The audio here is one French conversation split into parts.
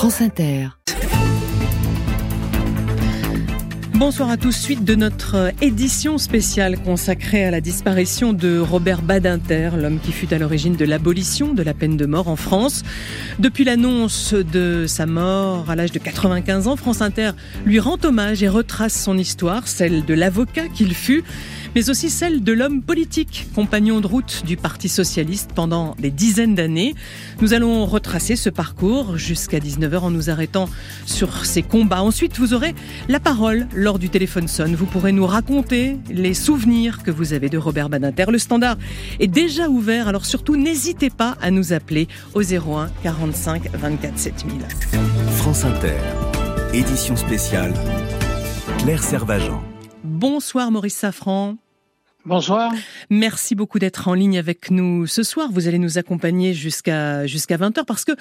France Inter. Bonsoir à tous. Suite de notre édition spéciale consacrée à la disparition de Robert Badinter, l'homme qui fut à l'origine de l'abolition de la peine de mort en France. Depuis l'annonce de sa mort à l'âge de 95 ans, France Inter lui rend hommage et retrace son histoire, celle de l'avocat qu'il fut mais aussi celle de l'homme politique, compagnon de route du Parti socialiste pendant des dizaines d'années. Nous allons retracer ce parcours jusqu'à 19h en nous arrêtant sur ses combats. Ensuite, vous aurez la parole lors du téléphone sonne. Vous pourrez nous raconter les souvenirs que vous avez de Robert Badinter. Le standard est déjà ouvert, alors surtout n'hésitez pas à nous appeler au 01 45 24 7000. France Inter, édition spéciale, Claire Servageant. Bonsoir Maurice Safran. Bonsoir. Merci beaucoup d'être en ligne avec nous ce soir. Vous allez nous accompagner jusqu'à jusqu'à 20h parce que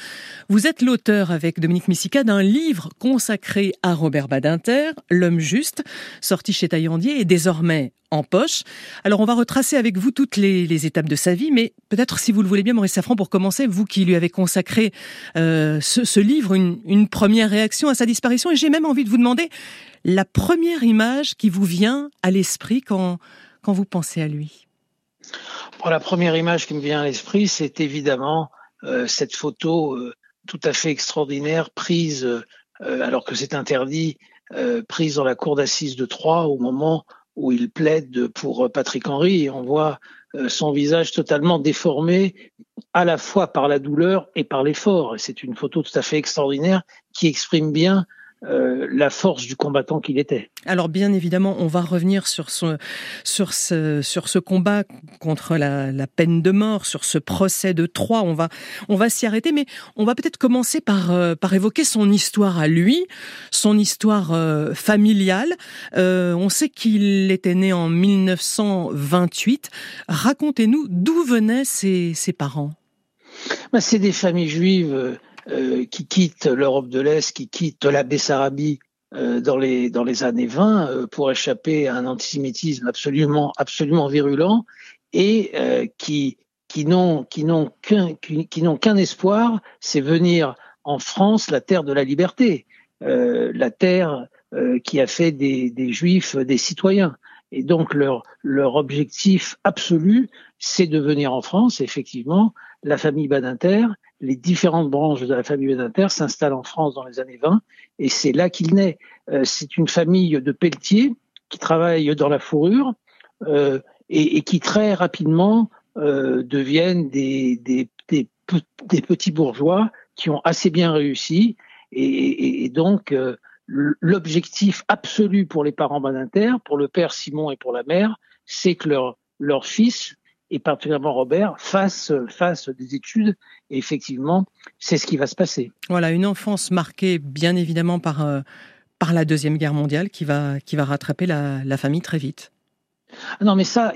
vous êtes l'auteur avec Dominique Missica d'un livre consacré à Robert Badinter, L'homme juste, sorti chez Taillandier et désormais en poche. Alors on va retracer avec vous toutes les, étapes de sa vie, mais peut-être si vous le voulez bien, Maurice Safran, pour commencer, vous qui lui avez consacré euh, ce, livre, une, une première réaction à sa disparition, et j'ai même envie de vous demander la première image qui vous vient à l'esprit quand, quand vous pensez à lui La première image qui me vient à l'esprit, c'est évidemment euh, cette photo euh, tout à fait extraordinaire prise, euh, alors que c'est interdit, prise dans la cour d'assises de Troyes au moment où il plaide pour Patrick Henry et on voit son visage totalement déformé à la fois par la douleur et par l'effort. C'est une photo tout à fait extraordinaire qui exprime bien euh, la force du combattant qu'il était. Alors bien évidemment, on va revenir sur ce, sur ce, sur ce combat contre la, la peine de mort, sur ce procès de Troyes. On va, on va s'y arrêter, mais on va peut-être commencer par, euh, par évoquer son histoire à lui, son histoire euh, familiale. on sait qu'il était né en 1928. Racontez-nous d'où venaient ses, ses parents. Ben, c'est des familles juives euh, qui quittent l'Europe de l'Est, qui quittent la Bessarabie euh, dans les dans les années 20 euh, pour échapper à un antisémitisme absolument absolument virulent et qui qui n'ont qui n'ont qu'un qui, n'ont qu'un espoir, c'est venir en France, la terre de la liberté, la terre qui a fait des, des juifs des citoyens. Et donc leur leur objectif absolu, c'est de venir en France. effectivement, la famille Badinter les différentes branches de la famille Badinter s'installent en France dans les années 20 et c'est là qu'il naît. Euh, c'est une famille de pelletiers qui travaillent dans la fourrure euh, et, et, qui très rapidement euh, deviennent des, des, des, petits bourgeois qui ont assez bien réussi et, et donc euh, l'objectif absolu pour les parents Badinter, pour le père Simon et pour la mère, c'est que leur, leur fils et particulièrement Robert, fasse, fasse des études. Et effectivement, c'est ce qui va se passer. Voilà, une enfance marquée bien évidemment par, euh, par la Deuxième Guerre mondiale qui va, qui va rattraper la, la famille très vite. Ah non, mais ça,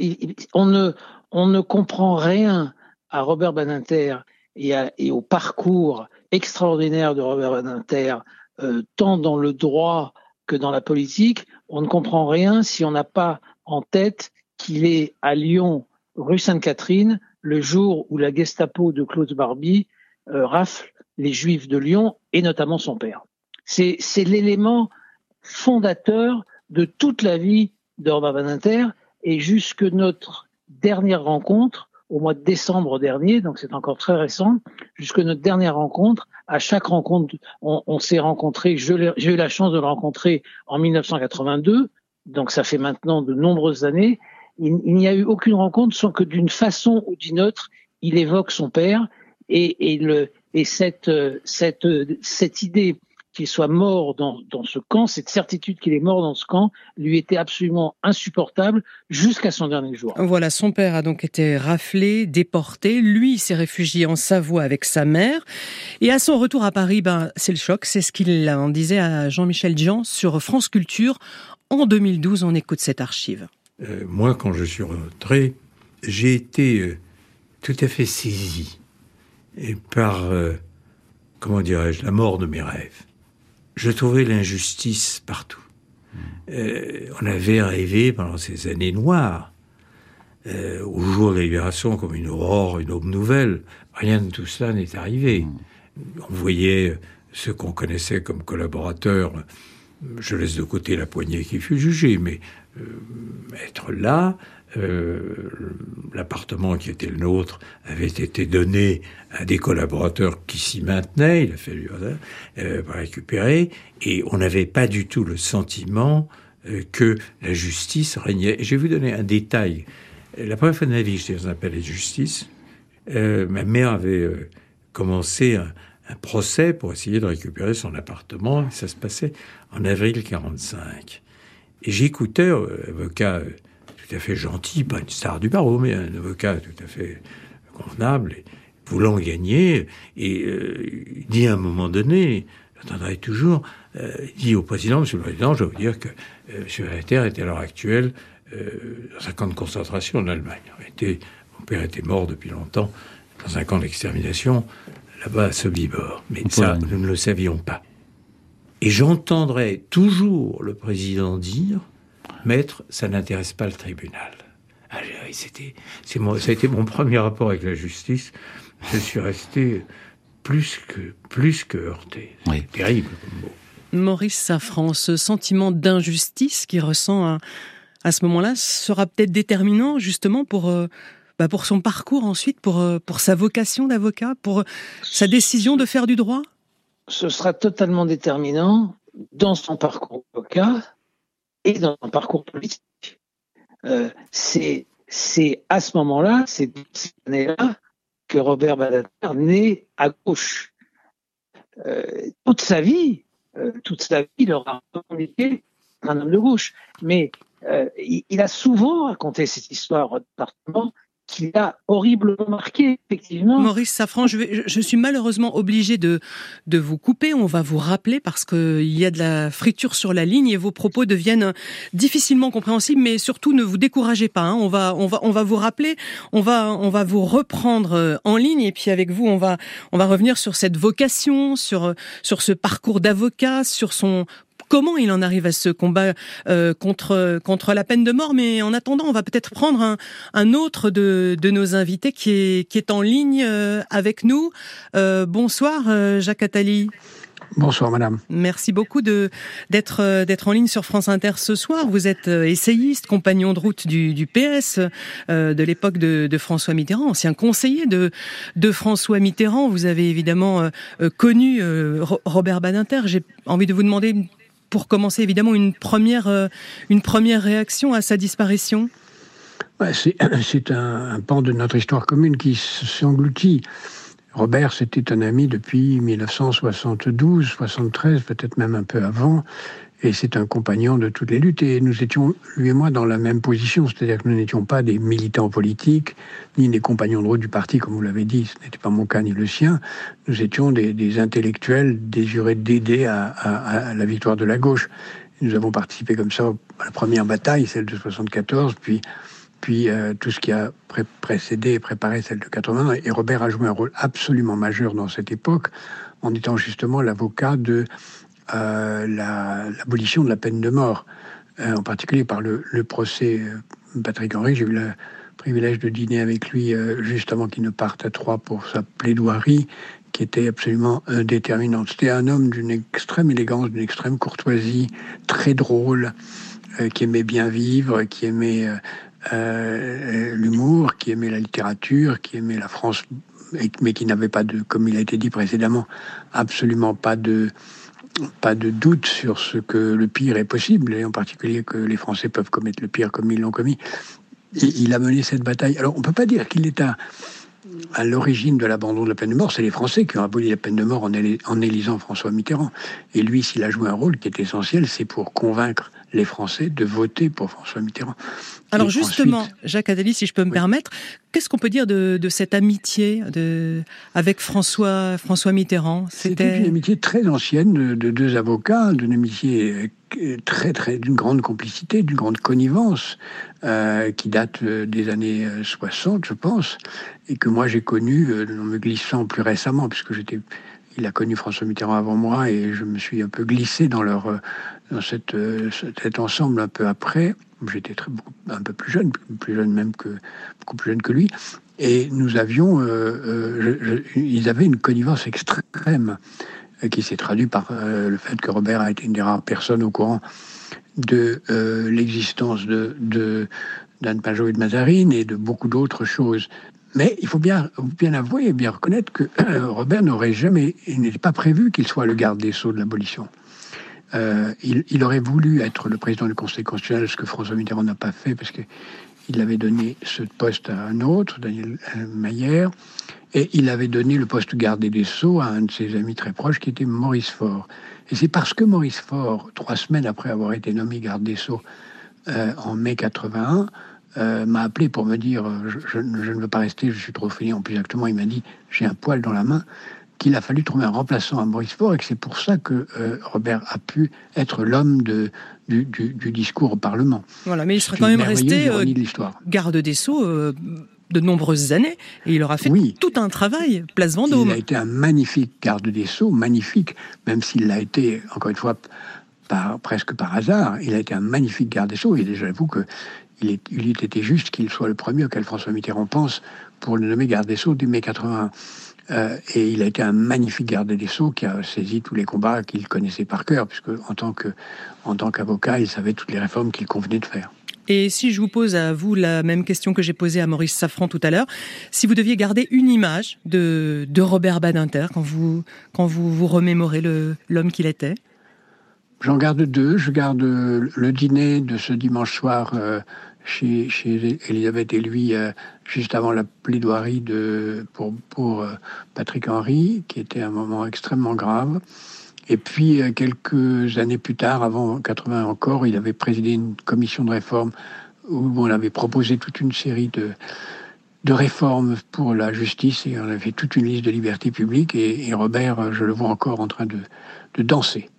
on, ne, on ne comprend rien à Robert Badinter et, et au parcours extraordinaire de Robert Badinter, euh, tant dans le droit que dans la politique. On ne comprend rien si on n'a pas en tête qu'il est à Lyon rue Sainte-Catherine, le jour où la Gestapo de Claude Barbie euh, rafle les Juifs de Lyon et notamment son père. C'est, l'élément fondateur de toute la vie d'Orban Badinter et jusque notre dernière rencontre au mois de décembre dernier, donc c'est encore très récent, jusque notre dernière rencontre, à chaque rencontre, on, on s'est rencontré, j'ai eu la chance de le rencontrer en 1982, donc ça fait maintenant de nombreuses années, il, n'y a eu aucune rencontre sans que d'une façon ou d'une autre, il évoque son père et, et, le, et cette, cette, cette idée qu'il soit mort dans, dans, ce camp, cette certitude qu'il est mort dans ce camp, lui était absolument insupportable jusqu'à son dernier jour. Voilà, son père a donc été raflé, déporté. Lui s'est réfugié en Savoie avec sa mère. Et à son retour à Paris, ben, c'est le choc. C'est ce qu'il en disait à Jean-Michel Dian sur France Culture. En 2012, on écoute cette archive. Euh, moi, quand je suis rentré, j'ai été euh, tout à fait saisi et par, euh, comment dirais-je, la mort de mes rêves. Je trouvais l'injustice partout. on avait rêvé pendant ces années noires, au jour de la libération, comme une aurore, une aube nouvelle. Rien de tout cela n'est arrivé. On voyait ceux qu'on connaissait comme collaborateurs, je laisse de côté la poignée qui fut jugée, mais être là, euh, l'appartement qui était le nôtre avait été donné à des collaborateurs qui s'y maintenaient, il a fallu euh, récupérer, et on n'avait pas du tout le sentiment euh, que la justice régnait. Je vais vous donner un détail. La première fois de j'étais dans un palais de justice. Euh, ma mère avait euh, commencé un, procès pour essayer de récupérer son appartement. Ça se passait en avril 45. Et j'écoutais un avocat tout à fait gentil, pas une star du barreau, mais un avocat tout à fait convenable, voulant gagner. Et euh, il dit à un moment donné, j'entendrai toujours, euh, il dit au président, Monsieur le Président, je vais vous dire que euh, M. Valter est à l'heure actuelle euh, dans un camp de concentration en Allemagne. Était, mon père était mort depuis longtemps dans un camp d'extermination là-bas à Sobibor. Mais ça, nous ne le savions pas. Et j'entendrai toujours le président dire, Maître, ça n'intéresse pas le tribunal. Ah, c'était, c'est mon, ça a été mon premier rapport avec la justice. Je suis resté plus que, plus que heurté. Oui. Terrible comme mot. Maurice Safran, ce sentiment d'injustice qu'il ressent à, à ce moment-là sera peut-être déterminant justement pour, euh, bah pour son parcours ensuite, pour, euh, pour sa vocation d'avocat, pour sa décision de faire du droit? Ce sera totalement déterminant dans son parcours d'avocat et dans son parcours politique. Euh, c'est à ce moment-là, c'est cette année-là, que Robert Badinter naît à gauche. Euh, toute sa vie, euh, toute sa vie, il aura revendiqué un homme de gauche. Mais il, il, a souvent raconté cette histoire au département qui l'a horriblement marqué, effectivement. Maurice Safran, je, suis malheureusement obligé de, de vous couper. On va vous rappeler parce qu'il y a de la friture sur la ligne et vos propos deviennent difficilement compréhensibles, mais surtout ne vous découragez pas. Hein. On, va, on, va, on va vous rappeler, on va, on va vous reprendre euh, en ligne et puis avec vous, on va, on va revenir sur cette vocation, sur, sur ce parcours d'avocat, sur son comment il en arrive à ce combat euh, contre contre la peine de mort. Mais en attendant, on va peut-être prendre un, un autre de, de, nos invités qui est qui est en ligne euh, avec nous. Euh, bonsoir, euh, Jacques Attali. Bonsoir madame. Merci beaucoup de d'être euh, d'être en ligne sur France Inter ce soir. Vous êtes essayiste, compagnon de route du, du PS euh, de l'époque de, de, François Mitterrand, ancien conseiller de de François Mitterrand. Vous avez évidemment euh, connu Robert Badinter. J'ai envie de vous demander pour commencer, évidemment, une première, euh, une première réaction à sa disparition C'est un, un, pan de notre histoire commune qui s'engloutit. Robert, c'était un ami depuis 1972, 73, peut-être même un peu avant et c'est un compagnon de toutes les luttes. Et nous étions, lui et moi, dans la même position, c'est-à-dire que nous n'étions pas des militants politiques, ni des compagnons de route du parti, comme vous l'avez dit, ce n'était pas mon cas ni le sien. Nous étions des, intellectuels désirés d'aider à, la victoire de la gauche. Nous avons participé comme ça à la première bataille, celle de 74, puis puis euh, tout ce qui a pré précédé et préparé celle de 80. Et Robert a joué un rôle absolument majeur dans cette époque, en étant justement l'avocat de l'abolition la, de la peine de mort, euh, en particulier par le, procès euh, Patrick Henry. J'ai eu le privilège de dîner avec lui euh, juste avant qu'il ne parte à Troyes pour sa plaidoirie, qui était absolument euh, déterminante. C'était un homme d'une extrême élégance, d'une extrême courtoisie, très drôle, euh, qui aimait bien vivre, qui aimait l'humour, qui aimait la littérature, qui aimait la France, mais qui n'avait pas de, comme il a été dit précédemment, absolument pas de pas de doute sur ce que le pire est possible, et en particulier que les Français peuvent commettre le pire comme ils l'ont commis. Il a mené cette bataille. Alors on ne peut pas dire qu'il est à, à l'origine de l'abandon de la peine de mort, c'est les Français qui ont aboli la peine de mort en élisant François Mitterrand. Et lui, s'il a joué un rôle qui est essentiel, c'est pour convaincre les Français de voter pour François Mitterrand. Alors Et justement, ensuite... Jacques Adeli, si je peux me oui. permettre, qu'est-ce qu'on peut dire de, de, cette amitié de, avec François, François Mitterrand? C'était une amitié très ancienne de, de deux avocats, d'une amitié très très d'une grande complicité, d'une grande connivence euh, qui date des années 60, je pense, et que moi j'ai connu euh, en me glissant plus récemment, puisque j'étais il a connu François Mitterrand avant moi et je me suis un peu glissé dans leur dans cette, cet ensemble un peu après. J'étais un peu plus jeune, plus jeune même que beaucoup plus jeune que lui. Et nous avions, euh, euh, ils avaient une connivence extrême qui s'est traduit par le fait que Robert a été une des rares personnes au courant de l'existence de d'Anne Pajot et de Mazarine et de beaucoup d'autres choses. Mais il faut bien, bien avouer et bien reconnaître que Robert n'aurait jamais, il n'était pas prévu qu'il soit le garde des Sceaux de l'abolition. Euh, il, aurait voulu être le président du Conseil constitutionnel, ce que François Mitterrand n'a pas fait parce qu'il avait donné ce poste à un autre, Daniel euh, Mayer, et il avait donné le poste de garde des Sceaux à un de ses amis très proches qui était Maurice Faure. Et c'est parce que Maurice Faure, trois semaines après avoir été nommé garde des Sceaux euh, en mai 81, euh, m'a appelé pour me dire euh, je, ne veux pas rester, je suis trop En Plus exactement, il m'a dit j'ai un poil dans la main qu'il a fallu trouver un remplaçant à Maurice Faure et que c'est pour ça que euh, Robert a pu être l'homme de, du, discours au Parlement. Voilà, mais il sera quand même resté garde des Sceaux de nombreuses années et il aura fait tout un travail, place Vendôme. Il a été un magnifique garde des Sceaux, magnifique, même s'il l'a été, encore une fois, par, presque par hasard, il a été un magnifique garde des Sceaux et j'avoue que il, il eût été juste qu'il soit le premier auquel François Mitterrand pense pour le nommer garde des Sceaux dès mai 81. Euh, et il a été un magnifique garde des Sceaux qui a saisi tous les combats qu'il connaissait par cœur, puisque en tant que en tant qu'avocat, il savait toutes les réformes qu'il convenait de faire. Et si je vous pose à vous la même question que j'ai posée à Maurice Safran tout à l'heure, si vous deviez garder une image de, de Robert Badinter quand vous, quand vous vous remémorez l'homme qu'il était? J'en garde deux. Je garde le dîner de ce dimanche soir euh, chez, Elisabeth et lui, euh, juste avant la plaidoirie de, pour, pour euh, Patrick Henry, qui était un moment extrêmement grave. Et puis, quelques années plus tard, avant 80 encore, il avait présidé une commission de réforme où on avait proposé toute une série de, de réformes pour la justice et on avait fait toute une liste de libertés publiques. Et, et Robert, je le vois encore en train de, de danser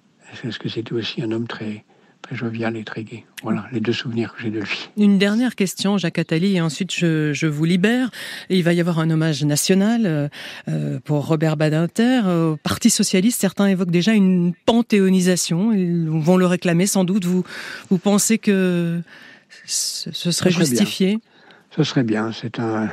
parce que c'était aussi un homme très, très jovial et très gai. Voilà les deux souvenirs que j'ai de lui. Une dernière question, Jacques Attali, et ensuite je, vous libère. il va y avoir un hommage national euh, euh, pour Robert Badinter. Au Parti socialiste, certains évoquent déjà une panthéonisation. Ils vont le réclamer sans doute. Vous, vous pensez que ce serait justifié? Ce serait bien. C'est un,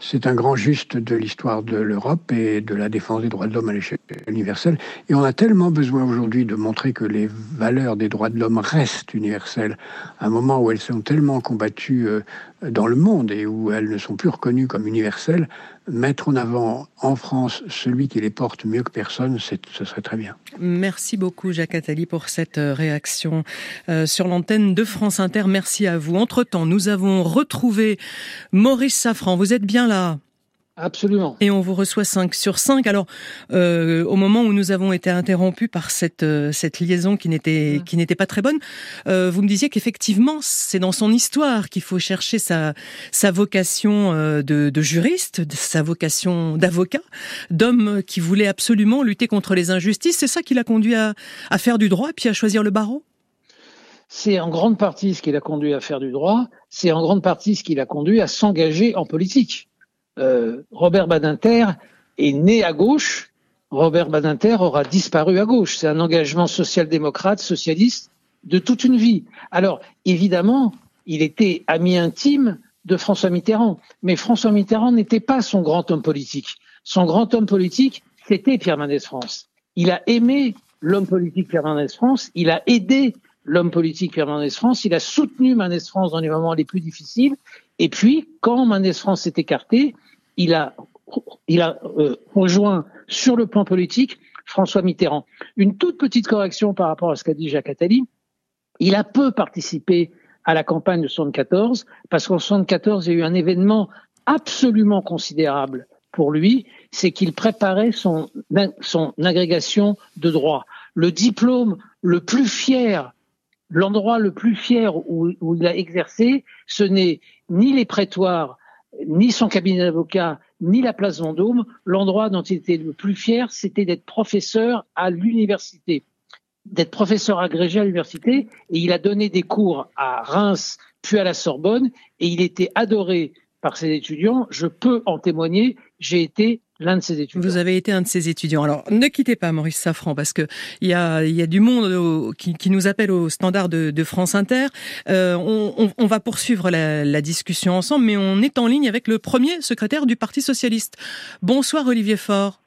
c'est un grand juste de l'histoire de l'Europe et de la défense des droits de l'homme à l'échelle universelle. Et on a tellement besoin aujourd'hui de montrer que les valeurs des droits de l'homme restent universelles, à un moment où elles sont tellement combattues euh, dans le monde et où elles ne sont plus reconnues comme universelles, mettre en avant en France celui qui les porte mieux que personne, ce serait très bien. Merci beaucoup Jacques Attali pour cette euh, réaction euh, sur l'antenne de France Inter. Merci à vous. Entre-temps, nous avons retrouvé Maurice Safran. Vous êtes bien là? Absolument. Et on vous reçoit 5 sur 5. Alors, euh, au moment où nous avons été interrompus par cette, euh, cette liaison qui n'était, qui n'était pas très bonne, euh, vous me disiez qu'effectivement, c'est dans son histoire qu'il faut chercher sa, sa vocation euh, de, de juriste, sa vocation d'avocat, d'homme qui voulait absolument lutter contre les injustices. C'est ça qui l'a conduit à, à faire du droit et puis à choisir le barreau? C'est en grande partie ce qui l'a conduit à faire du droit, c'est en grande partie ce qui l'a conduit à s'engager en politique. Euh, Robert Badinter est né à gauche, Robert Badinter aura disparu à gauche. C'est un engagement social-démocrate, socialiste de toute une vie. Alors, évidemment, il était ami intime de François Mitterrand, mais François Mitterrand n'était pas son grand homme politique. Son grand homme politique, c'était Pierre Mendès France. Il a aimé l'homme politique Pierre Mendès France, il a aidé l'homme politique Pierre Mendès France, il a soutenu Mendès France dans les moments les plus difficiles, et puis, quand Mendès France s'est écarté, il a, euh, rejoint sur le plan politique François Mitterrand. Une toute petite correction par rapport à ce qu'a dit Jacques Attali. Il a peu participé à la campagne de 74 parce qu'en 74 il y a eu un événement absolument considérable pour lui, c'est qu'il préparait son, son agrégation de droit. Le diplôme le plus fier, l'endroit le plus fier où, où il a exercé, ce n'est ni les prétoires ni son cabinet d'avocat, ni la place Vendôme. L'endroit dont il était le plus fier, c'était d'être professeur à l'université, d'être professeur agrégé à l'université. Et il a donné des cours à Reims, puis à la Sorbonne, et il était adoré par ses étudiants. Je peux en témoigner. J'ai été l'un de ses étudiants. Vous avez été un de ses étudiants. Alors, ne quittez pas Maurice Safran parce que il y a, du monde qui, nous appelle au standard de, France Inter. Euh, on, va poursuivre la, la, discussion ensemble, mais on est en ligne avec le premier secrétaire du Parti socialiste. Bonsoir Olivier Faure.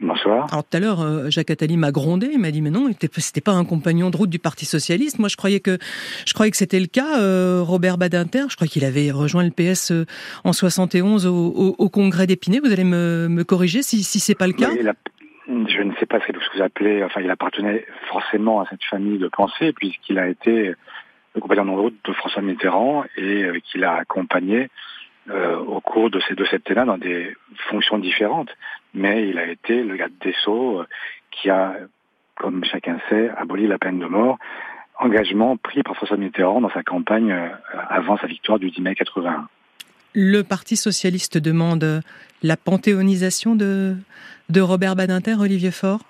Bonsoir. Alors tout à l'heure, euh, Jacques Attali m'a grondé, il m'a dit mais non, c'était pas un compagnon de route du Parti socialiste. Moi, je croyais que je croyais que c'était le cas. Euh, Robert Badinter, je crois qu'il avait rejoint le PS euh, en 71 au, au, congrès d'Épinay. Vous allez me, me corriger si, si c'est pas le cas. je ne sais pas ce que vous appelez. Enfin, il appartenait forcément à cette famille de pensée puisqu'il a été le compagnon de route de François Mitterrand et qu'il a accompagné euh, au cours de ces deux septennats dans des fonctions différentes. Mais il a été le garde des Sceaux euh, qui a, comme chacun sait, aboli la peine de mort. Engagement pris par François Mitterrand dans sa campagne euh, avant sa victoire du 10 mai 81. Le Parti socialiste demande la panthéonisation de, de Robert Badinter, Olivier Faure?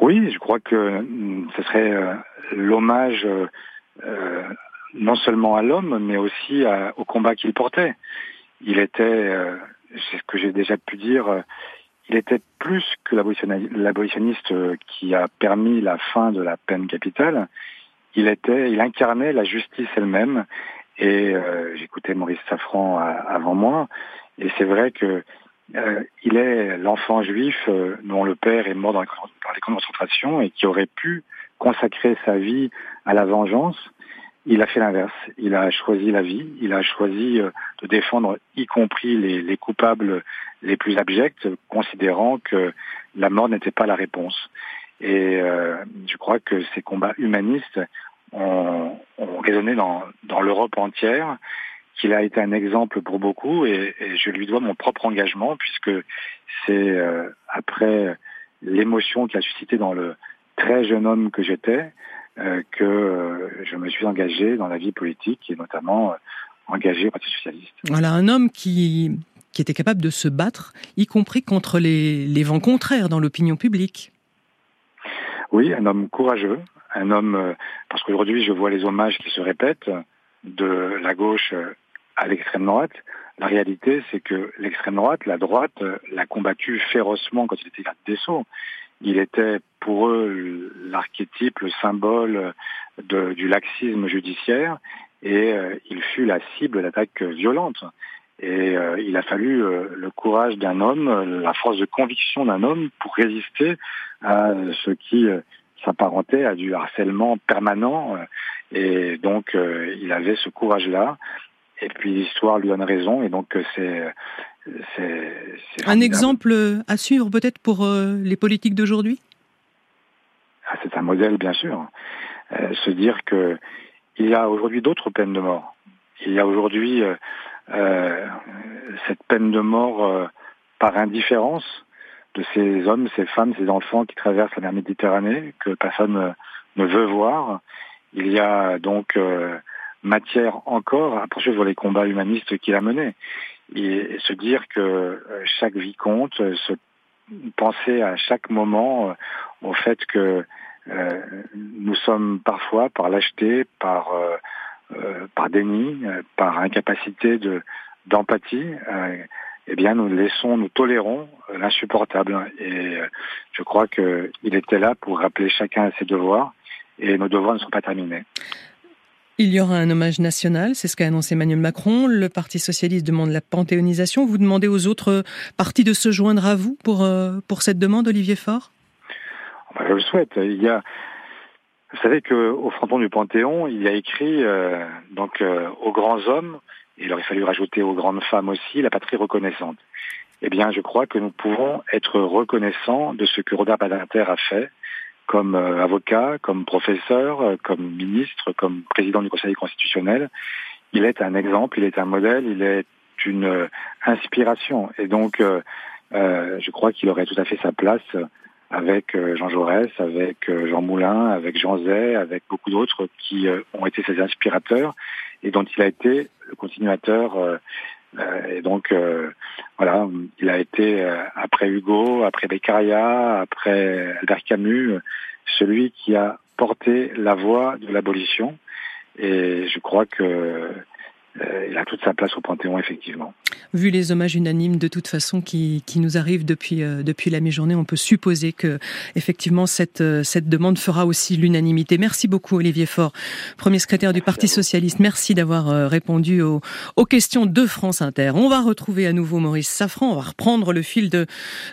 Oui, je crois que ce serait l'hommage non seulement à l'homme, mais aussi au combat qu'il portait. Il était, euh, c'est ce que j'ai déjà pu dire, euh, il était plus que l'abolitionniste euh, qui a permis la fin de la peine capitale. Il était, il incarnait la justice elle-même. Et j'écoutais Maurice Safran avant moi, et c'est vrai que il est l'enfant juif dont le père est mort dans les camps de concentration et qui aurait pu consacrer sa vie à la vengeance il a fait l'inverse. Il a choisi la vie. Il a choisi euh, de défendre, y compris les, coupables les plus abjects, considérant que la mort n'était pas la réponse. Et euh, je crois que ces combats humanistes ont, résonné dans, l'Europe entière, qu'il a été un exemple pour beaucoup, et, je lui dois mon propre engagement, puisque c'est euh, après l'émotion qu'il a suscité dans le très jeune homme que j'étais, que euh, je me suis engagé dans la vie politique et notamment euh, engagé au Parti socialiste. Voilà un homme qui qui était capable de se battre, y compris contre les, les vents contraires dans l'opinion publique. Oui, un homme courageux, un homme parce qu'aujourd'hui je vois les hommages qui se répètent de la gauche à l'extrême droite. La réalité, c'est que l'extrême droite, la droite, l'a combattu férocement quand il était garde des Sceaux. Il était pour eux l'archétype, le symbole de, du laxisme judiciaire et euh, il fut la cible d'attaques violentes. Et euh, il a fallu euh, le courage d'un homme, la force de conviction d'un homme pour résister à ce qui s'apparentait à du harcèlement permanent. et donc il avait ce courage-là. Et puis l'histoire lui donne raison. Et donc c'est un exemple à suivre peut-être pour euh, les politiques d'aujourd'hui? Ah, C'est un modèle, bien sûr. Euh, se dire que il y a aujourd'hui d'autres peines de mort. Il y a aujourd'hui euh, cette peine de mort par indifférence de ces hommes, ces femmes, ces enfants qui traversent la mer Méditerranée, que personne ne veut voir. Il y a donc matière encore à poursuivre les combats humanistes qu'il a menés et se dire que euh, chaque vie compte, se penser à chaque moment euh, au fait que euh, nous sommes parfois par lâcheté, par par déni, par incapacité de d'empathie, eh bien nous laissons, nous tolérons l'insupportable. Et je crois qu'il était là pour rappeler chacun à ses devoirs, et nos devoirs ne sont pas terminés. Il y aura un hommage national, c'est ce qu'a annoncé Emmanuel Macron. Le Parti socialiste demande la panthéonisation. Vous demandez aux autres partis de se joindre à vous pour, euh, cette demande, Olivier Faure? Je le souhaite. Il y a, vous savez qu'au fronton du Panthéon, il y a écrit euh, donc euh, aux grands hommes, et il aurait fallu rajouter aux grandes femmes aussi, la patrie reconnaissante. Eh bien, je crois que nous pouvons être reconnaissants de ce que Robert Badinter a fait comme euh, avocat, comme professeur, euh, comme ministre, comme président du Conseil constitutionnel. Il est un exemple, il est un modèle, il est une euh, inspiration. Et donc, je crois qu'il aurait tout à fait sa place avec Jean Jaurès, avec Jean Moulin, avec Jean Zay, avec beaucoup d'autres qui ont été ses inspirateurs et dont il a été le continuateur. Et donc, voilà, il a été après Hugo, après Beccaria, après Albert Camus, celui qui a porté la voix de l'abolition. Et je crois que euh, il a toute sa place au Panthéon, effectivement. Vu les hommages unanimes de toute façon qui, qui nous arrivent depuis, euh, depuis la mi-journée, on peut supposer que effectivement cette, euh, cette demande fera aussi l'unanimité. Merci beaucoup Olivier Faure, premier secrétaire du Parti Socialiste. Merci d'avoir répondu aux, aux, questions de France Inter. On va retrouver à nouveau Maurice Safran, on va reprendre le fil de,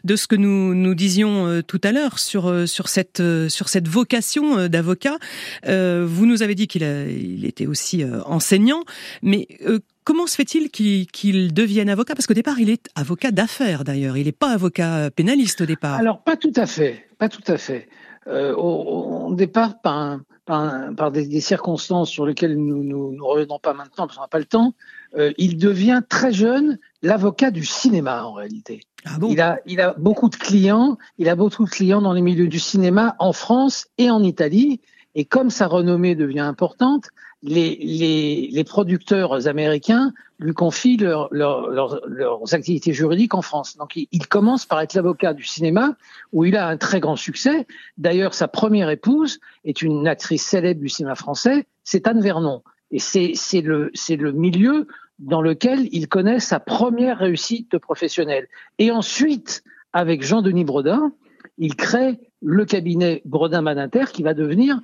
de ce que nous, nous disions tout à l'heure sur, sur, cette, sur cette vocation d'avocat. vous nous avez dit qu'il il était aussi enseignant, mais euh, comment se fait-il qu'il devienne avocat? Parce qu'au départ, il est avocat d'affaires d'ailleurs. Il n'est pas avocat pénaliste au départ. Alors pas tout à fait, pas tout à fait. Euh, au, départ, par, par, des, circonstances sur lesquelles nous ne revenons pas maintenant parce qu'on n'a pas le temps, euh, il devient très jeune l'avocat du cinéma en réalité. Ah bon? Il, a, il a beaucoup de clients, il a beaucoup de clients dans les milieux du cinéma en France et en Italie. Et comme sa renommée devient importante, les, les, les producteurs américains lui confient leur, leur, leurs activités juridiques en France. Donc il, commence par être l'avocat du cinéma, où il a un très grand succès. D'ailleurs, sa première épouse est une actrice célèbre du cinéma français, c'est Anne Vernon. Et c'est le, le milieu dans lequel il connaît sa première réussite professionnelle. Et ensuite, avec Jean-Denis Brodin, il crée le cabinet Brodin-Badinter qui va devenir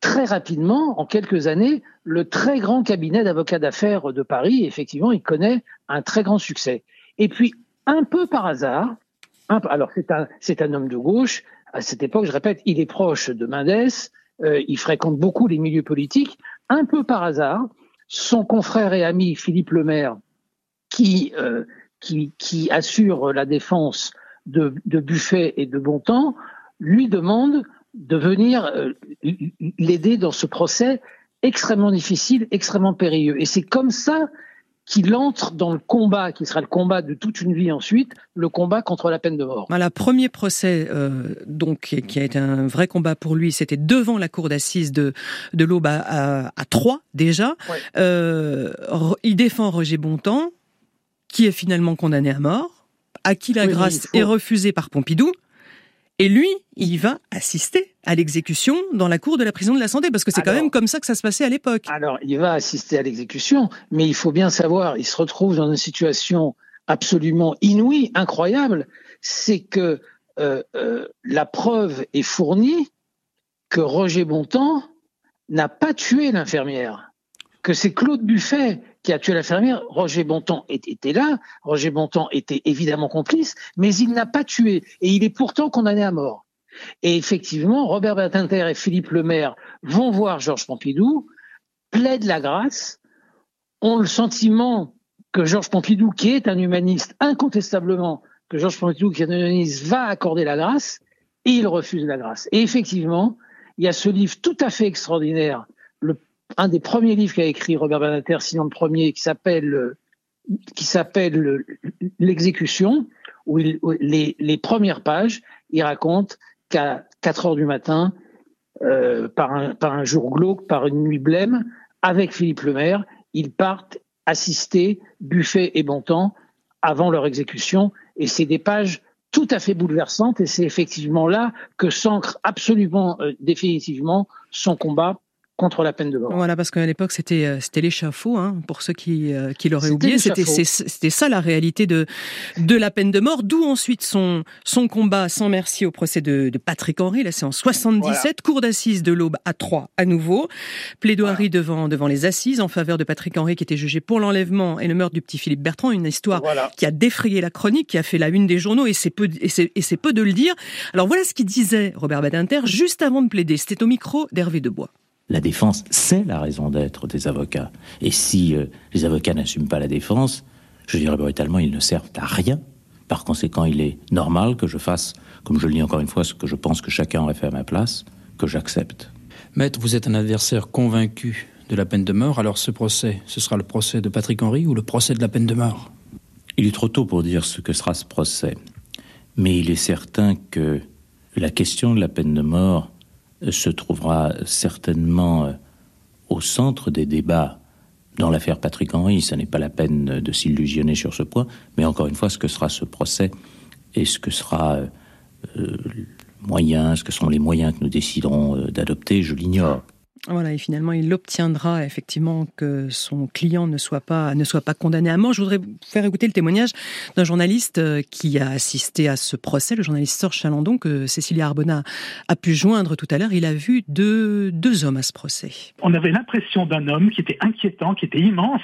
très rapidement, en quelques années, le très grand cabinet d'avocats d'affaires de Paris. Effectivement, il connaît un très grand succès. Et puis, un peu par hasard, alors c'est un, c'est un homme de gauche, à cette époque, je répète, il est proche de Mendes, euh, il fréquente beaucoup les milieux politiques. Un peu par hasard, son confrère et ami Philippe Lemaire, qui, euh, qui, qui assure la défense de, de Buffet et de Bontemps, lui demande de venir euh, l'aider dans ce procès extrêmement difficile, extrêmement périlleux. Et c'est comme ça qu'il entre dans le combat, qui sera le combat de toute une vie ensuite, le combat contre la peine de mort. Voilà, premier procès, euh, donc qui a été un vrai combat pour lui, c'était devant la cour d'assises de de l'Aube à, à, Troyes déjà. Euh, il défend Roger Bontemps, qui est finalement condamné à mort, à qui la grâce est refusée par Pompidou. Et lui, il va assister à l'exécution dans la cour de la prison de la santé, parce que c'est quand même comme ça que ça se passait à l'époque. Alors, il va assister à l'exécution, mais il faut bien savoir, il se retrouve dans une situation absolument inouïe, incroyable, c'est que euh, euh, la preuve est fournie que Roger Bontemps n'a pas tué l'infirmière, que c'est Claude Buffet qui a tué l'infirmière, Roger Bontemps était là, Roger Bontemps était évidemment complice, mais il n'a pas tué, et il est pourtant condamné à mort. Et effectivement, Robert Badinter et Philippe Lemaire vont voir Georges Pompidou, plaident la grâce, ont le sentiment que Georges Pompidou, qui est un humaniste, incontestablement, que Georges Pompidou, qui est un humaniste, va accorder la grâce, et il refuse la grâce. Et effectivement, il y a ce livre tout à fait extraordinaire un des premiers livres qu'a écrit Robert Badinter, sinon le premier, qui s'appelle qui s'appelle l'exécution, où, les, premières pages, il raconte qu'à 4 heures du matin, euh, par, un, par un jour glauque, par une nuit blême, avec Philippe Lemaire, ils partent assister Buffet et Bontemps avant leur exécution. Et c'est des pages tout à fait bouleversantes et c'est effectivement là que s'ancre absolument euh, définitivement son combat contre la peine de mort. Voilà, parce qu'à l'époque, c'était euh, c'était l'échafaud, hein, pour ceux qui, euh, qui l'auraient oublié. C'était c'était ça la réalité de de la peine de mort, d'où ensuite son son combat sans merci au procès de, de Patrick Henry. Là, c'est en 77, cour d'assises de l'Aube à Troyes à nouveau, plaidoirie devant devant les assises en faveur de Patrick Henry qui était jugé pour l'enlèvement et le meurtre du petit Philippe Bertrand, une histoire qui a défrayé la chronique, qui a fait la une des journaux et c'est peu et c'est peu de le dire. Alors voilà ce qu'il disait Robert Badinter juste avant de plaider. C'était au micro d'Hervé Debois. La défense, c'est la raison d'être des avocats. Et si euh, les avocats n'assument pas la défense, je dirais brutalement, ils ne servent à rien. Par conséquent, il est normal que je fasse, comme je le dis encore une fois, ce que je pense que chacun aurait fait à ma place, que j'accepte. Maître, vous êtes un adversaire convaincu de la peine de mort, alors ce procès, ce sera le procès de Patrick Henry ou le procès de la peine de mort? Il est trop tôt pour dire ce que sera ce procès. Mais il est certain que la question de la peine de mort se trouvera certainement euh, au centre des débats dans l'affaire Patrick Henry. Ce n'est pas la peine de s'illusionner sur ce point, mais encore une fois, ce que sera ce procès et ce que sera euh, euh, moyen, ce que sont les moyens que nous déciderons d'adopter, je l'ignore. Voilà, et finalement, il obtiendra effectivement que son client ne soit pas ne soit pas condamné à mort. Je voudrais vous faire écouter le témoignage d'un journaliste euh, qui a assisté à ce procès, le journaliste Serge Chalandon, que Cécilia Arbona a pu joindre tout à l'heure. Il a vu deux, deux hommes à ce procès. On avait l'impression d'un homme qui était inquiétant, qui était immense.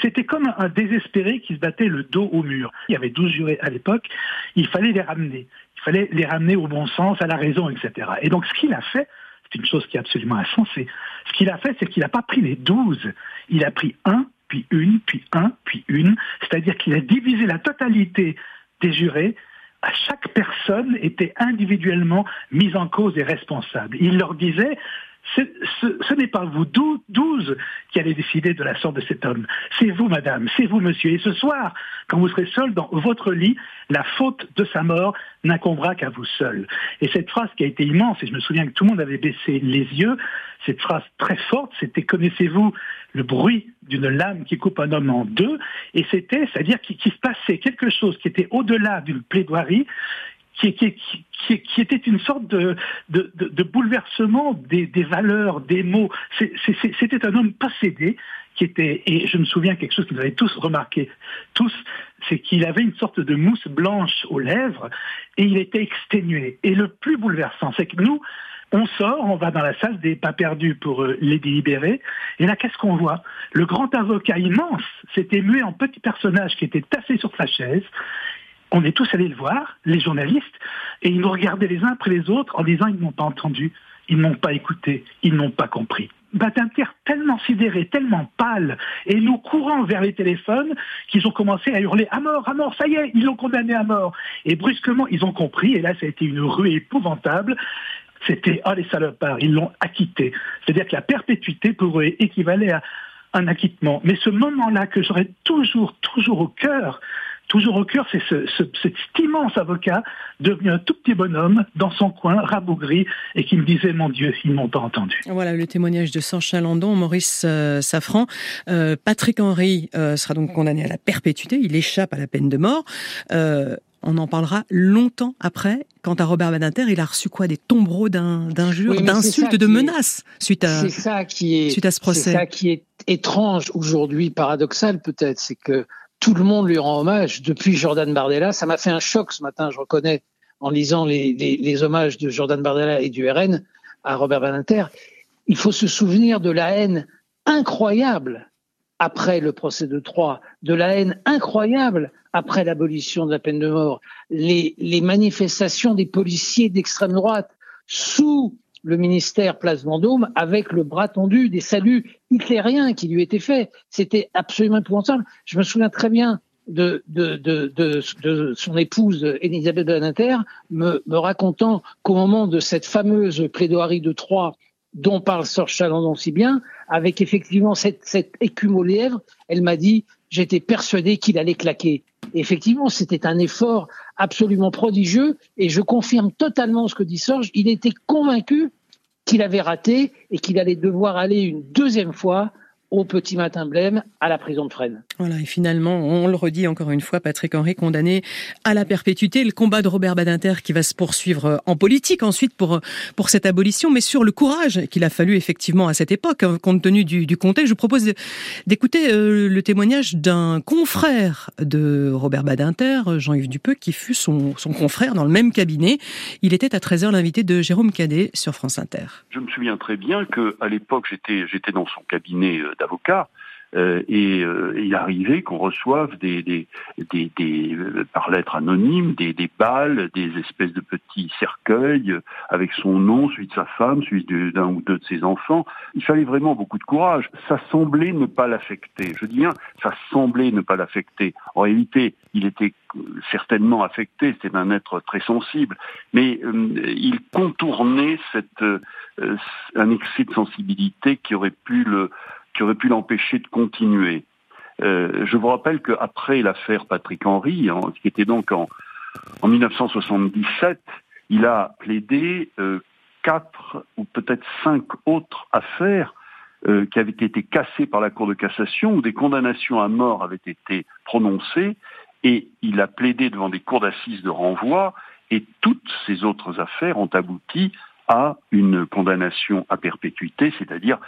C'était comme un désespéré qui se battait le dos au mur. Il y avait 12 jurés à l'époque. Il fallait les ramener. Il fallait les ramener au bon sens, à la raison, etc. Et donc, ce qu'il a fait, c'est une chose qui est absolument insensée. Ce qu'il a fait, c'est qu'il n'a pas pris les douze. Il a pris un, puis une, puis un, puis une. C'est-à-dire qu'il a divisé la totalité des jurés. À chaque personne était individuellement mise en cause et responsable. Il leur disait, ce, n'est pas vous douze qui allez décider de la sorte de cet homme. C'est vous, madame, c'est vous, monsieur. Et ce soir, quand vous serez seul dans votre lit, la faute de sa mort n'incombera qu'à vous seul. Et cette phrase qui a été immense, et je me souviens que tout le monde avait baissé les yeux, cette phrase très forte, c'était connaissez-vous le bruit d'une lame qui coupe un homme en deux? Et c'était, c'est-à-dire qu'il se passait quelque chose qui était au-delà d'une plaidoirie, qui, était une sorte de, bouleversement des, valeurs, des mots. C'était un homme possédé qui était, et je me souviens quelque chose que vous avez tous remarqué, tous, c'est qu'il avait une sorte de mousse blanche aux lèvres et il était exténué. Et le plus bouleversant, c'est que nous, on sort, on va dans la salle des pas perdus pour euh, les délibérer, et là, qu'est-ce qu'on voit? Le grand avocat immense s'était mué en petit personnage qui était tassé sur sa chaise, on est tous allés le voir, les journalistes, et ils nous regardaient les uns après les autres en disant ils n'ont pas entendu, ils n'ont pas écouté, ils n'ont pas compris. Badinter tellement sidéré, tellement pâle, et nous courant vers les téléphones, qu'ils ont commencé à hurler à mort, à mort, ça y est, ils l'ont condamné à mort. Et brusquement, ils ont compris, et là, ça a été une rue épouvantable. C'était, oh les salopards, ils l'ont acquitté. C'est-à-dire que la perpétuité pour eux équivalait à un acquittement. Mais ce moment-là que j'aurais toujours, toujours au cœur, toujours au cœur, c'est ce, cet immense avocat devenu un tout petit bonhomme dans son coin, rabougri, et qui me disait Mon Dieu, ils m'ont pas entendu. Voilà le témoignage de Sancha Landon, Maurice euh, Safran. Euh, Patrick Henry euh, sera donc condamné à la perpétuité, il échappe à la peine de mort. on en parlera longtemps après. Quant à Robert Badinter, il a reçu quoi Des tombereaux d'injures, d'insultes, de menaces suite à, ça qui est, suite à ce procès. C'est ça qui est étrange aujourd'hui, paradoxal peut-être, c'est que tout le monde lui rend hommage depuis Jordan Bardella. Ça m'a fait un choc ce matin, je reconnais, en lisant les, hommages de Jordan Bardella et du RN à Robert Badinter. Il faut se souvenir de la haine incroyable après le procès de Troyes, de la haine incroyable après l'abolition de la peine de mort, les, les manifestations des policiers d'extrême droite sous le ministère Place Vendôme avec le bras tendu des saluts hitlériens qui lui étaient faits. C'était absolument épouvantable. Je me souviens très bien de, de, de, de, son épouse Elisabeth Badinter me, me racontant qu'au moment de cette fameuse plaidoirie de Troyes dont parle Sir Chalandon si bien, avec effectivement cette, cette écume aux lèvres, elle m'a dit j'étais persuadé qu'il allait claquer. Effectivement, c'était un effort absolument prodigieux et je confirme totalement ce que dit Sorge. Il était convaincu qu'il avait raté et qu'il allait devoir aller une deuxième fois au Petit Matin Blême à la prison de Fresnes. Voilà, et finalement, on le redit encore une fois, Patrick Henry condamné à la perpétuité. Le combat de Robert Badinter qui va se poursuivre euh, en politique ensuite pour, euh, pour cette abolition, mais sur le courage qu'il a fallu effectivement à cette époque, hein, compte tenu du, du contexte. Je vous propose d'écouter euh, le témoignage d'un confrère de Robert Badinter, Jean-Yves Dupeux, qui fut son, son confrère dans le même cabinet. Il était à 13h l'invité de Jérôme Cadet sur France Inter. Je me souviens très bien qu'à l'époque, j'étais, j'étais dans son cabinet d'avocat. Euh, et euh, il arrivait qu'on reçoive des, des, des, des euh, par lettre anonyme des, des balles, des espèces de petits cercueils avec son nom, celui de sa femme, celui d'un ou deux de ses enfants. Il fallait vraiment beaucoup de courage. Ça semblait ne pas l'affecter. Je dis bien, ça semblait ne pas l'affecter. En réalité, il était certainement affecté. C'était un être très sensible, mais il contournait cette un excès de sensibilité qui aurait pu le qui aurait pu l'empêcher de continuer. Euh, je vous rappelle qu'après l'affaire Patrick Henry, qui était donc en, en 1977, il a plaidé euh, quatre ou peut-être cinq autres affaires euh, qui avaient été cassées par la Cour de cassation, où des condamnations à mort avaient été prononcées, et il a plaidé devant des cours d'assises de renvoi, et toutes ces autres affaires ont abouti à une condamnation à perpétuité, c'est-à-dire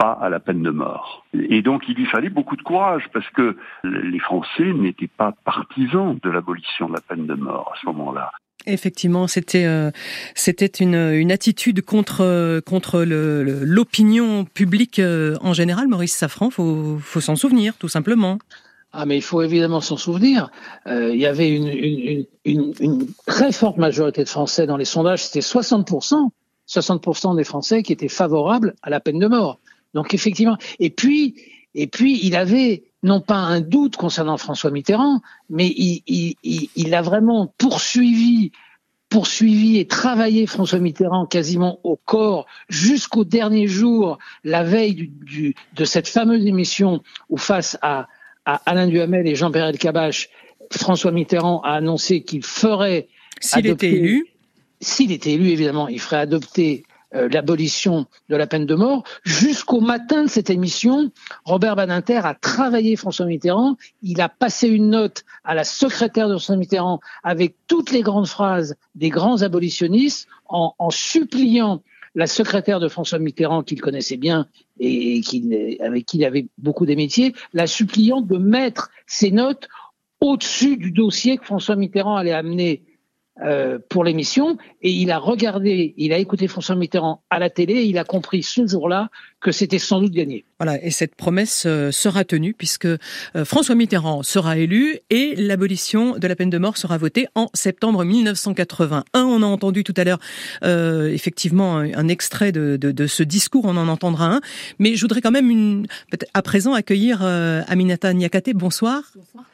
pas à la peine de mort. Et donc il y fallait beaucoup de courage parce que les Français n'étaient pas partisans de l'abolition de la peine de mort à ce moment-là. Effectivement, c'était euh, c'était une, une attitude contre contre l'opinion publique euh, en général. Maurice Safran, faut faut s'en souvenir, tout simplement. Ah, mais il faut évidemment s'en souvenir. Euh, il y avait une, une, une, une, très forte majorité de Français dans les sondages, c'était 60%, 60% des Français qui étaient favorables à la peine de mort. Donc effectivement, et puis et puis il avait non pas un doute concernant François Mitterrand, mais il, il, il, a vraiment poursuivi poursuivi et travaillé François Mitterrand quasiment au corps jusqu'au dernier jour, la veille du, du, de cette fameuse émission où face à, à Alain Duhamel et Jean-Pierre Elkabbach, François Mitterrand a annoncé qu'il ferait s'il était élu, s'il était élu évidemment, il ferait adopter l'abolition de la peine de mort. Jusqu'au matin de cette émission, Robert Badinter a travaillé François Mitterrand. Il a passé une note à la secrétaire de François Mitterrand avec toutes les grandes phrases des grands abolitionnistes en, suppliant la secrétaire de François Mitterrand, qu'il connaissait bien et, avec qui il avait beaucoup d'amitié, la suppliant de mettre ces notes au-dessus du dossier que François Mitterrand allait amener euh, pour l'émission et il a regardé, il a écouté François Mitterrand à la télé et il a compris ce jour-là que c'était sans doute gagné. Voilà, et cette promesse euh, sera tenue puisque euh, François Mitterrand sera élu et l'abolition de la peine de mort sera votée en septembre 1981. On a entendu tout à l'heure euh, effectivement un, extrait de, de, de, ce discours, on en entendra un, mais je voudrais quand même une, à présent accueillir Aminata Niakate. Bonsoir. Bonsoir.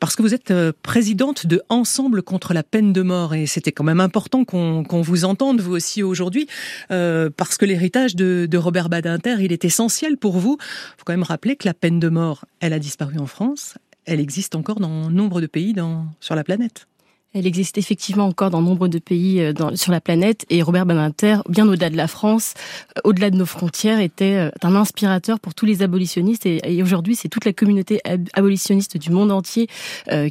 Parce que vous êtes présidente de Ensemble contre la peine de mort et c'était quand même important qu'on vous entende vous aussi aujourd'hui parce que l'héritage de, de Robert Badinter il est essentiel pour vous. Il faut quand même rappeler que la peine de mort, elle a disparu en France, elle existe encore dans nombre de pays sur la planète. Elle existe effectivement encore dans nombre de pays euh, dans, sur la planète et Robert Badinter, bien au-delà de la France, euh, au-delà de nos frontières, était euh, un inspirateur pour tous les abolitionnistes et, aujourd'hui c'est toute la communauté abolitionniste du monde entier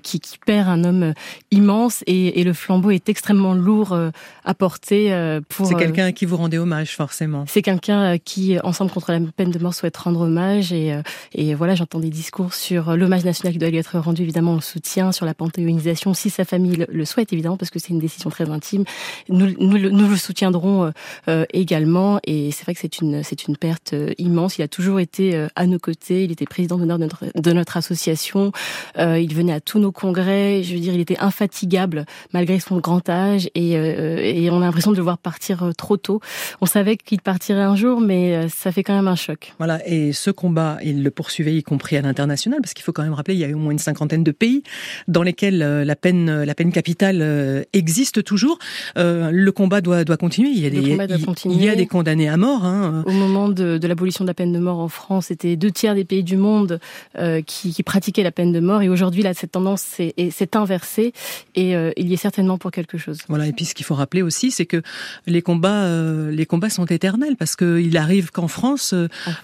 qui, qui, perd un homme immense et, et, le flambeau est extrêmement lourd à porter pour... C'est quelqu'un à qui vous rendez hommage forcément. C'est quelqu'un qui, ensemble contre la peine de mort, souhaite rendre hommage et, et voilà j'entends des discours sur l'hommage national qui doit lui être rendu, évidemment on le soutient, sur la panthéonisation, si sa famille le souhaite évidemment parce que c'est une décision très intime. Nous, nous, nous le soutiendrons euh, euh, également et c'est vrai que c'est une c'est une perte euh, immense. Il a toujours été à nos côtés. Il était président d'honneur de notre de notre association. il venait à tous nos congrès. Je veux dire, il était infatigable malgré son grand âge et, et on a l'impression de le voir partir trop tôt. On savait qu'il partirait un jour, mais ça fait quand même un choc. Voilà. Et ce combat, il le poursuivait y compris à l'international parce qu'il faut quand même rappeler, il y a au moins une cinquantaine de pays dans lesquels la peine la peine capitale euh, existe toujours. Euh, le combat doit, doit continuer. Il y a, des, il, y a des condamnés à mort. Hein. Au moment de, de l'abolition de la peine de mort en France, c'était deux tiers des pays du monde euh, qui, qui, pratiquaient la peine de mort. Et aujourd'hui, là, cette tendance s'est inversée et il y est certainement pour quelque chose. Voilà. Et puis, ce qu'il faut rappeler aussi, c'est que les combats, les combats sont éternels parce qu'il arrive qu'en France,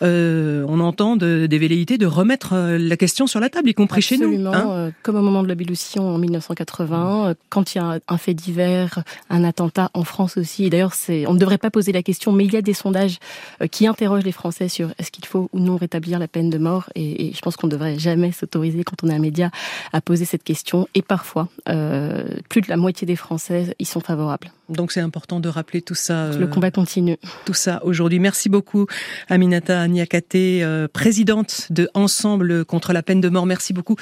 on entend des velléités de remettre la question sur la table, y compris chez nous. Hein comme au moment de l'abolition en 1980, quand il y a un fait divers, un attentat en France aussi. D'ailleurs, on ne devrait pas poser la question, mais il y a des sondages euh, qui interrogent les Français sur est-ce qu'il faut ou non rétablir la peine de mort. Et, je pense qu'on ne devrait jamais s'autoriser, quand on est un média, à poser cette question. Et parfois, euh, plus de la moitié des Français y sont favorables. Donc c'est important de rappeler tout ça. Le combat continue. Tout ça aujourd'hui. Merci beaucoup, Aminata Niakate, présidente de Ensemble contre la peine de mort. Merci beaucoup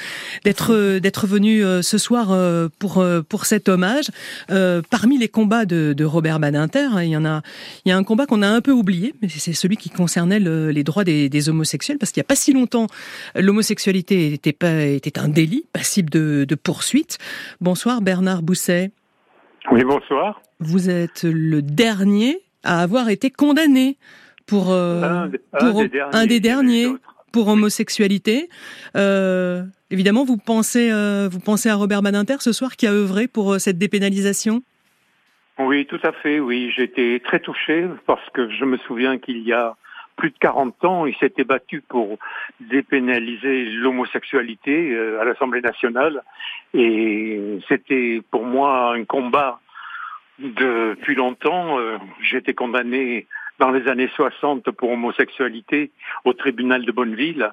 d'être d'être venue ce soir pour pour cet hommage. Euh, parmi les combats de, de Robert Badinter, hein, il y en a, il y a un combat qu'on a un peu oublié, mais c'est celui qui concernait le, les droits des, des, homosexuels, parce qu'il n'y a pas si longtemps, l'homosexualité était pas était un délit passible de, de poursuite. Bonsoir Bernard Bousset. Oui, bonsoir. Vous êtes le dernier à avoir été condamné pour, euh, un, pour des un, des derniers pour homosexualité. Euh, évidemment, vous pensez, euh, vous pensez à Robert Badinter ce soir qui a œuvré pour euh, cette dépénalisation? Oui, tout à fait, oui. J'étais très touché parce que je me souviens qu'il y a plus de 40 ans, il s'était battu pour dépénaliser l'homosexualité à l'Assemblée nationale. Et c'était pour moi un combat Depuis longtemps, euh, été condamné dans les années 60 pour homosexualité au tribunal de Bonneville.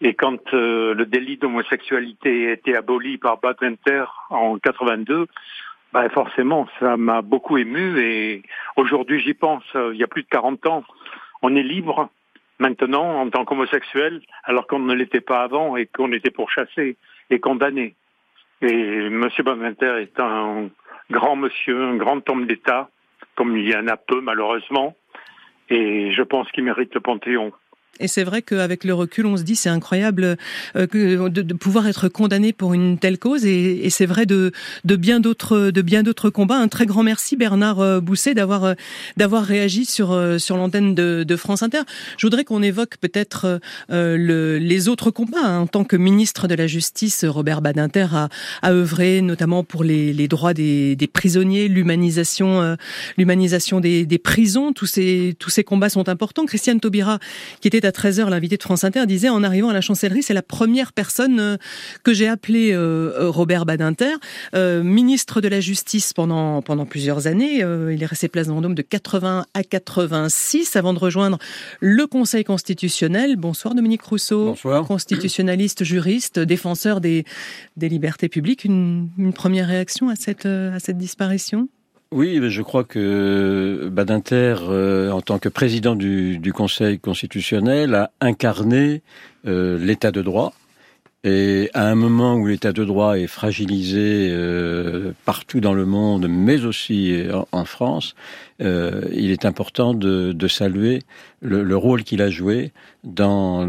Et quand euh, le délit d'homosexualité a été aboli par Badinter en 82, bah forcément, ça m'a beaucoup ému et aujourd'hui j'y pense. Il y a plus de 40 ans, on est libre maintenant en tant qu'homosexuel alors qu'on ne l'était pas avant et qu'on était pourchassé et condamné. Et M. Badinter est un grand monsieur, un grand homme d'État, comme il y en a peu malheureusement, et je pense qu'il mérite le Panthéon. Et c'est vrai qu'avec le recul, on se dit c'est incroyable euh, que de, pouvoir être condamné pour une telle cause. Et, et c'est vrai de, de bien d'autres de bien d'autres combats. Un très grand merci Bernard euh, Bousset d'avoir euh, d'avoir réagi sur sur l'antenne de, de, France Inter. Je voudrais qu'on évoque peut-être le, les autres combats. Hein. En tant que ministre de la Justice, Robert Badinter a, a œuvré notamment pour les, les droits des, des prisonniers, l'humanisation l'humanisation des, des prisons. Tous ces tous ces combats sont importants. Christiane Taubira, qui était 13h, l'invité de France Inter disait en arrivant à la chancellerie, c'est la première personne euh, que j'ai appelée euh, euh, Robert Badinter, ministre de la Justice pendant pendant plusieurs années. il est resté place Vendôme de 80 à 86 avant de rejoindre le Conseil constitutionnel. Bonsoir Dominique Rousseau, Bonsoir. constitutionnaliste, juriste, défenseur des des libertés publiques. Une, une première réaction à cette à cette disparition? Oui, je crois que Badinter, euh, en tant que président du, Conseil constitutionnel, a incarné euh, l'état de droit. Et à un moment où l'état de droit est fragilisé euh, partout dans le monde, mais aussi en, France, il est important de, saluer le rôle qu'il a joué dans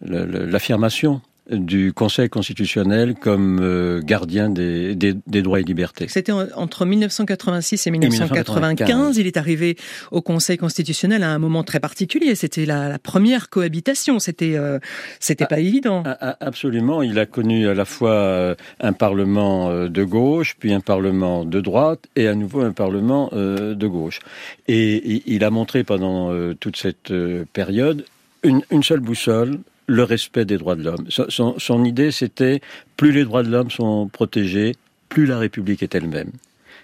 l'affirmation du Conseil constitutionnel comme euh, gardien des, des, des, droits et libertés. C'était entre 1986 et 1995. Il est arrivé au Conseil constitutionnel à un moment très particulier. C'était la, la, première cohabitation. C'était euh, c'était ah, pas évident. Ah, ah, absolument. Il a connu à la fois euh, un parlement euh, de gauche, puis un parlement de droite, et à nouveau un parlement de gauche. Et il a montré pendant toute cette période une, une seule boussole, le respect des droits de l'homme. Son, idée, c'était plus les droits de l'homme sont protégés, plus la République est elle-même.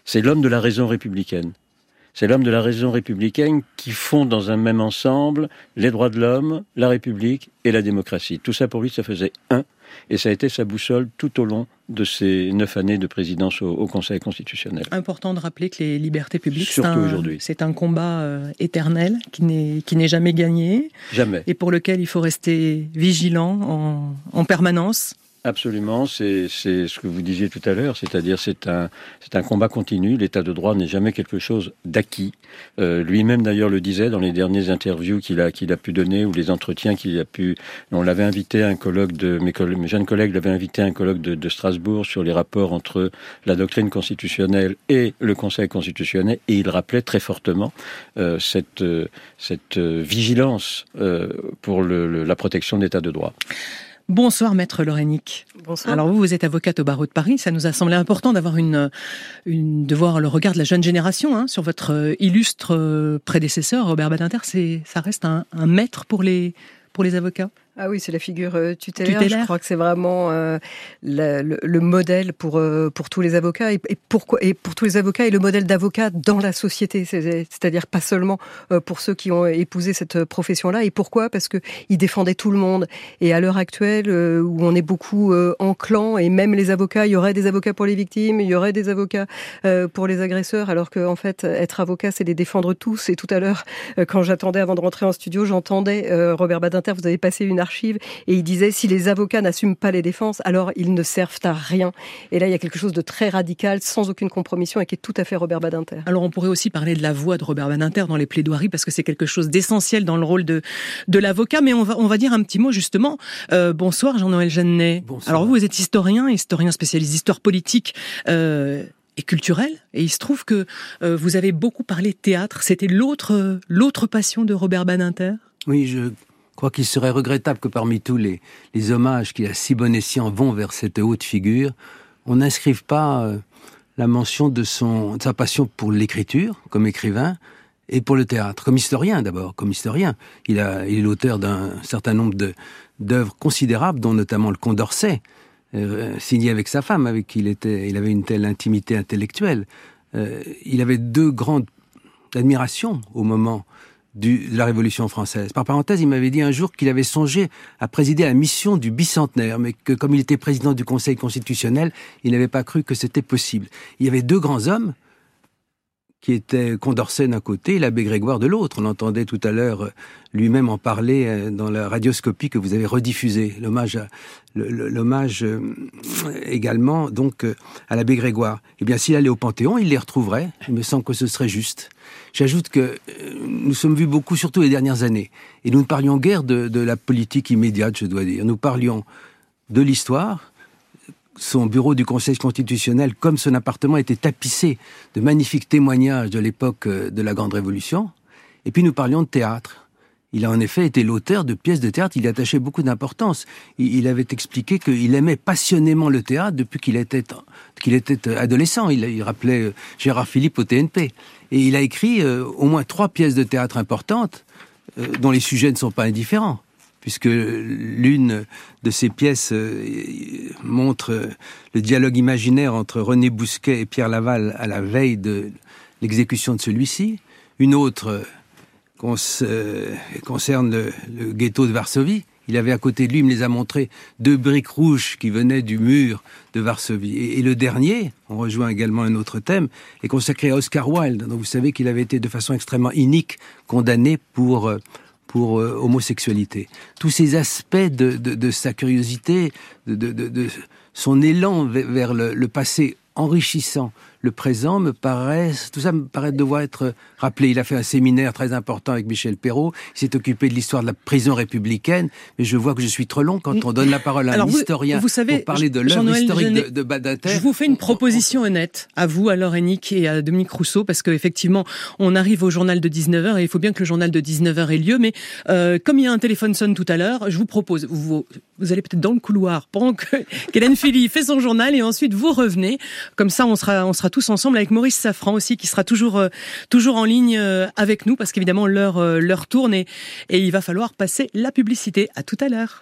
C'est l'homme de la raison républicaine. C'est l'homme de la raison républicaine qui fond dans un même ensemble les droits de l'homme, la République et la démocratie. Tout ça pour lui, ça faisait un. Et ça a été sa boussole tout au long de ces neuf années de présidence au, au Conseil constitutionnel. Important de rappeler que les libertés publiques, surtout aujourd'hui, c'est un combat euh, éternel qui n'est qui n'est jamais gagné, jamais, et pour lequel il faut rester vigilant en, en permanence. Absolument, c'est ce que vous disiez tout à l'heure, c'est-à-dire c'est un, combat continu, l'état de droit n'est jamais quelque chose d'acquis. Euh, Lui-même d'ailleurs le disait dans les dernières interviews qu'il a, pu donner ou les entretiens qu'il a pu... On l'avait invité un colloque de... Mes, jeunes collègues l'avaient invité à un colloque de, Strasbourg sur les rapports entre la doctrine constitutionnelle et le Conseil constitutionnel et il rappelait très fortement euh, cette, euh, cette vigilance euh, pour la protection de l'état de droit. Bonsoir, maître Lorénic. Bonsoir. Alors vous, vous êtes avocate au barreau de Paris. Ça nous a semblé important d'avoir une, une, de voir le regard de la jeune génération hein, sur votre illustre prédécesseur, Robert Badinter. C'est, ça reste un, un maître pour les, pour les avocats? Ah oui, c'est la figure euh, tutélaire. tutélaire. Je crois que c'est vraiment euh, le, le, le, modèle pour euh, pour tous les avocats et, et, et pour tous les avocats et le modèle d'avocat dans la société. C'est-à-dire pas seulement pour ceux qui ont épousé cette profession-là. Et pourquoi? Parce que il défendait tout le monde. Et à l'heure actuelle, où on est beaucoup en clan et même les avocats, il y aurait des avocats pour les victimes, il y aurait des avocats pour les agresseurs, alors qu'en en fait, être avocat, c'est les défendre tous. Et tout à l'heure, quand j'attendais avant de rentrer en studio, j'entendais Robert Badinter. Vous avez passé une archive et il disait si les avocats n'assument pas les défenses, alors ils ne servent à rien. Et là, il y a quelque chose de très radical, sans aucune compromission, et qui est tout à fait Robert Badinter. Alors on pourrait aussi parler de la voix de Robert Badinter dans les plaidoiries, parce que c'est quelque chose d'essentiel dans le rôle de, de l'avocat. Mais on va, on va dire un petit mot justement. Euh, bonsoir Jean-Noël Jeannet. Alors vous, vous êtes historien, historien spécialiste d'histoire politique. Euh, et culturel. Et il se trouve que euh, vous avez beaucoup parlé de théâtre. C'était l'autre l'autre passion de Robert Badinter? Oui, je crois qu'il serait regrettable que parmi tous les, hommages qui à si bon escient vont vers cette haute figure, on n'inscrive pas euh, la mention de, sa passion pour l'écriture comme écrivain et pour le théâtre, comme historien d'abord, comme historien. Il, est l'auteur d'un certain nombre d'œuvres considérables, dont notamment le Condorcet, euh, signé avec sa femme, avec qui il, était, il avait une telle intimité intellectuelle. il avait deux grandes admirations au moment de la Révolution française. Par parenthèse, il m'avait dit un jour qu'il avait songé à présider la mission du bicentenaire, mais que comme il était président du Conseil constitutionnel, il n'avait pas cru que c'était possible. Il y avait deux grands hommes, qui était Condorcet d'un côté et l'abbé Grégoire de l'autre. On entendait tout à l'heure euh, lui-même en parler euh, dans la radioscopie que vous avez rediffusée. L'hommage, l'hommage euh, également donc à l'abbé Grégoire. Eh bien, s'il allait au Panthéon, il les retrouverait. Il me semble que ce serait juste. J'ajoute que nous sommes vus beaucoup, surtout les dernières années, et nous ne parlions guère de, de la politique immédiate, je dois dire. Nous parlions de l'histoire, son bureau du Conseil constitutionnel, comme son appartement, était tapissé de magnifiques témoignages de l'époque euh, de la Grande Révolution. Et puis nous parlions de théâtre. Il a en effet été l'auteur de pièces de théâtre, il y attachait beaucoup d'importance. Il avait expliqué qu'il aimait passionnément le théâtre depuis qu'il était, qu'il était euh, adolescent. Il, rappelait euh, Gérard Philippe au TNP. Et il a écrit au moins trois pièces de théâtre importantes, dont les sujets ne sont pas indifférents puisque l'une de ces pièces euh, montre le dialogue imaginaire entre René Bousquet et Pierre Laval à la veille de l'exécution de celui-ci. Une autre euh, concerne le, ghetto de Varsovie. Il avait à côté de lui, il me les a montrés, deux briques rouges qui venaient du mur de Varsovie. Et, le dernier, on rejoint également un autre thème, est consacré à Oscar Wilde, dont vous savez qu'il avait été de façon extrêmement inique condamné pour euh, pour euh, homosexualité. Tous ces aspects de, de, sa curiosité, de, de, son élan vers le passé enrichissant le présent me paraît, tout ça me paraît devoir être rappelé. Il a fait un séminaire très important avec Michel Perrault. Il s'est occupé de l'histoire de la prison républicaine. Mais je vois que je suis trop long quand on donne la parole à un historien vous savez, pour parler de l'œuvre historique de, de Badinter. Je vous fais une proposition honnête à vous, à Laure et à Dominique Rousseau, parce qu'effectivement, on arrive au journal de 19h et il faut bien que le journal de 19h ait lieu. Mais euh, comme il y a un téléphone sonne tout à l'heure, je vous propose, vous, vous allez peut-être dans le couloir pendant que Hélène Philly fait son journal et ensuite vous revenez. Comme ça, on sera, on sera tous ensemble avec Maurice Safran aussi, qui sera toujours, euh, toujours en ligne euh, avec nous parce qu'évidemment l'heure, euh, l'heure tourne et, et il va falloir passer la publicité. À tout à l'heure.